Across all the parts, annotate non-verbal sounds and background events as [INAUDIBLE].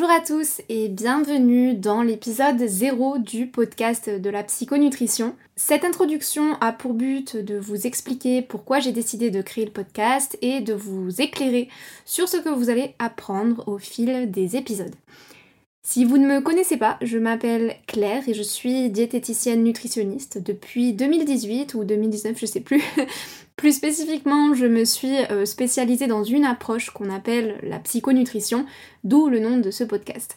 Bonjour à tous et bienvenue dans l'épisode 0 du podcast de la psychonutrition. Cette introduction a pour but de vous expliquer pourquoi j'ai décidé de créer le podcast et de vous éclairer sur ce que vous allez apprendre au fil des épisodes. Si vous ne me connaissez pas, je m'appelle Claire et je suis diététicienne nutritionniste depuis 2018 ou 2019, je sais plus. [LAUGHS] plus spécifiquement, je me suis euh, spécialisée dans une approche qu'on appelle la psychonutrition, d'où le nom de ce podcast.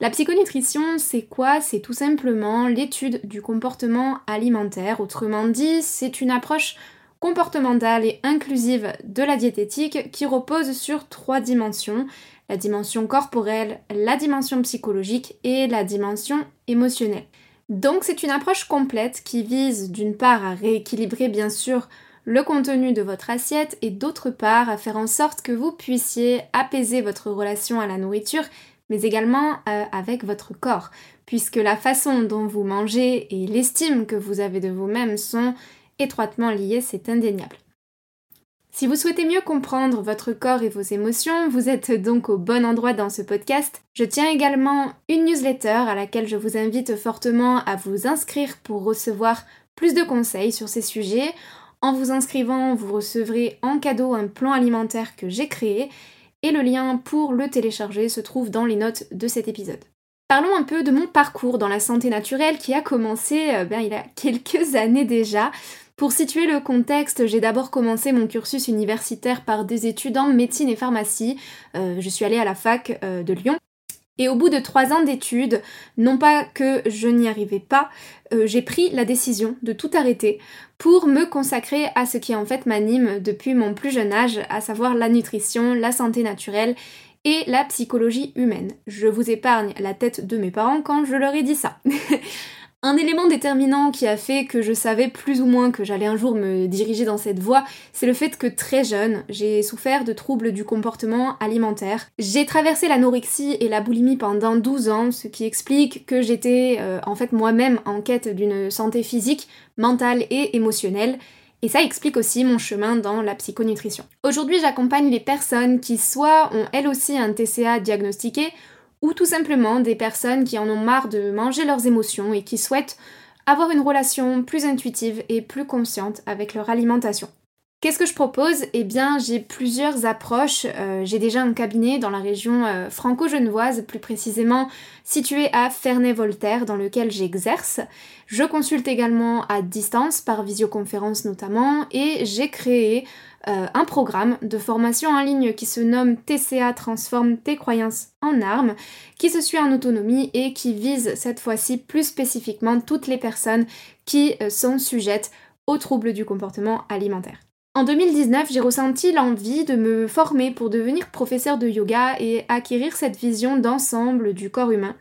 La psychonutrition, c'est quoi? C'est tout simplement l'étude du comportement alimentaire. Autrement dit, c'est une approche comportementale et inclusive de la diététique qui repose sur trois dimensions la dimension corporelle, la dimension psychologique et la dimension émotionnelle. Donc c'est une approche complète qui vise d'une part à rééquilibrer bien sûr le contenu de votre assiette et d'autre part à faire en sorte que vous puissiez apaiser votre relation à la nourriture mais également euh, avec votre corps puisque la façon dont vous mangez et l'estime que vous avez de vous-même sont étroitement liées, c'est indéniable. Si vous souhaitez mieux comprendre votre corps et vos émotions, vous êtes donc au bon endroit dans ce podcast. Je tiens également une newsletter à laquelle je vous invite fortement à vous inscrire pour recevoir plus de conseils sur ces sujets. En vous inscrivant, vous recevrez en cadeau un plan alimentaire que j'ai créé et le lien pour le télécharger se trouve dans les notes de cet épisode. Parlons un peu de mon parcours dans la santé naturelle qui a commencé euh, ben, il y a [LAUGHS] quelques années déjà. Pour situer le contexte, j'ai d'abord commencé mon cursus universitaire par des études en médecine et pharmacie. Euh, je suis allée à la fac euh, de Lyon. Et au bout de trois ans d'études, non pas que je n'y arrivais pas, euh, j'ai pris la décision de tout arrêter pour me consacrer à ce qui en fait m'anime depuis mon plus jeune âge, à savoir la nutrition, la santé naturelle et la psychologie humaine. Je vous épargne la tête de mes parents quand je leur ai dit ça. [LAUGHS] Un élément déterminant qui a fait que je savais plus ou moins que j'allais un jour me diriger dans cette voie, c'est le fait que très jeune, j'ai souffert de troubles du comportement alimentaire. J'ai traversé l'anorexie et la boulimie pendant 12 ans, ce qui explique que j'étais euh, en fait moi-même en quête d'une santé physique, mentale et émotionnelle. Et ça explique aussi mon chemin dans la psychonutrition. Aujourd'hui, j'accompagne les personnes qui soit ont elles aussi un TCA diagnostiqué, ou tout simplement des personnes qui en ont marre de manger leurs émotions et qui souhaitent avoir une relation plus intuitive et plus consciente avec leur alimentation. Qu'est-ce que je propose? Eh bien, j'ai plusieurs approches. Euh, j'ai déjà un cabinet dans la région euh, franco-genevoise, plus précisément situé à Ferney-Voltaire, dans lequel j'exerce. Je consulte également à distance, par visioconférence notamment, et j'ai créé euh, un programme de formation en ligne qui se nomme TCA Transforme tes croyances en armes, qui se suit en autonomie et qui vise cette fois-ci plus spécifiquement toutes les personnes qui sont sujettes aux troubles du comportement alimentaire. En 2019, j'ai ressenti l'envie de me former pour devenir professeur de yoga et acquérir cette vision d'ensemble du corps humain.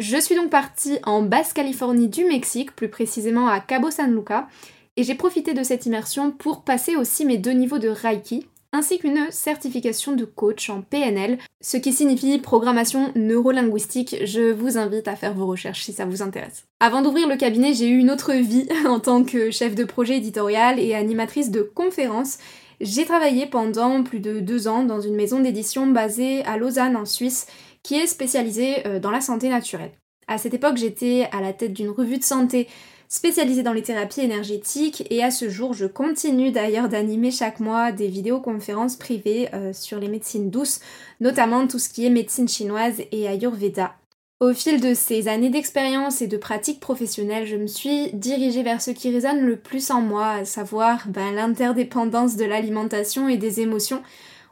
Je suis donc partie en Basse-Californie du Mexique, plus précisément à Cabo San Lucas, et j'ai profité de cette immersion pour passer aussi mes deux niveaux de Reiki, ainsi qu'une certification de coach en PNL, ce qui signifie programmation neurolinguistique. Je vous invite à faire vos recherches si ça vous intéresse. Avant d'ouvrir le cabinet, j'ai eu une autre vie [LAUGHS] en tant que chef de projet éditorial et animatrice de conférences. J'ai travaillé pendant plus de deux ans dans une maison d'édition basée à Lausanne en Suisse qui est spécialisée euh, dans la santé naturelle. À cette époque, j'étais à la tête d'une revue de santé spécialisée dans les thérapies énergétiques et à ce jour je continue d'ailleurs d'animer chaque mois des vidéoconférences privées euh, sur les médecines douces, notamment tout ce qui est médecine chinoise et ayurveda. Au fil de ces années d'expérience et de pratique professionnelle, je me suis dirigée vers ce qui résonne le plus en moi, à savoir ben, l'interdépendance de l'alimentation et des émotions.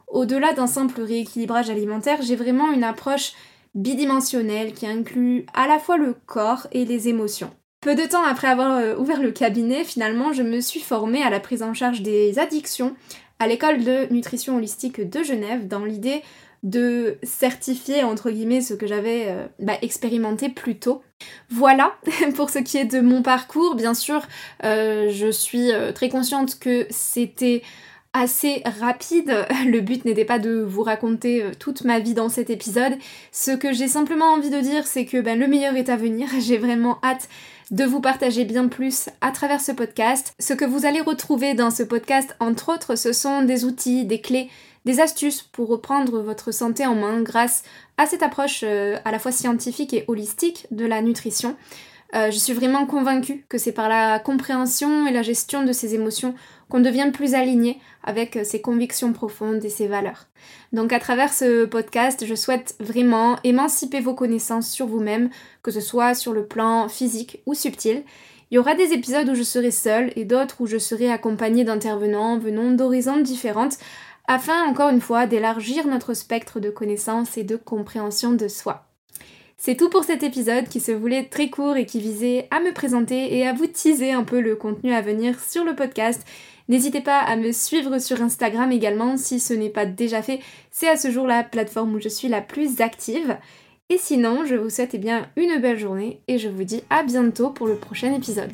Au-delà d'un simple rééquilibrage alimentaire, j'ai vraiment une approche bidimensionnelle qui inclut à la fois le corps et les émotions. Peu de temps après avoir euh, ouvert le cabinet, finalement, je me suis formée à la prise en charge des addictions à l'école de nutrition holistique de Genève dans l'idée de certifier entre guillemets ce que j'avais euh, bah, expérimenté plus tôt. Voilà [LAUGHS] pour ce qui est de mon parcours. Bien sûr, euh, je suis très consciente que c'était assez rapide. [LAUGHS] Le but n'était pas de vous raconter toute ma vie dans cet épisode. Ce que j'ai simplement envie de dire, c'est que ben, le meilleur est à venir. [LAUGHS] J'ai vraiment hâte de vous partager bien plus à travers ce podcast. Ce que vous allez retrouver dans ce podcast, entre autres, ce sont des outils, des clés, des astuces pour reprendre votre santé en main grâce à cette approche euh, à la fois scientifique et holistique de la nutrition. Euh, je suis vraiment convaincue que c'est par la compréhension et la gestion de ses émotions qu'on devient plus aligné avec euh, ses convictions profondes et ses valeurs. Donc à travers ce podcast, je souhaite vraiment émanciper vos connaissances sur vous-même, que ce soit sur le plan physique ou subtil. Il y aura des épisodes où je serai seule et d'autres où je serai accompagnée d'intervenants venant d'horizons différentes afin encore une fois d'élargir notre spectre de connaissances et de compréhension de soi. C'est tout pour cet épisode qui se voulait très court et qui visait à me présenter et à vous teaser un peu le contenu à venir sur le podcast. N'hésitez pas à me suivre sur Instagram également si ce n'est pas déjà fait. C'est à ce jour la plateforme où je suis la plus active. Et sinon, je vous souhaite eh bien une belle journée et je vous dis à bientôt pour le prochain épisode.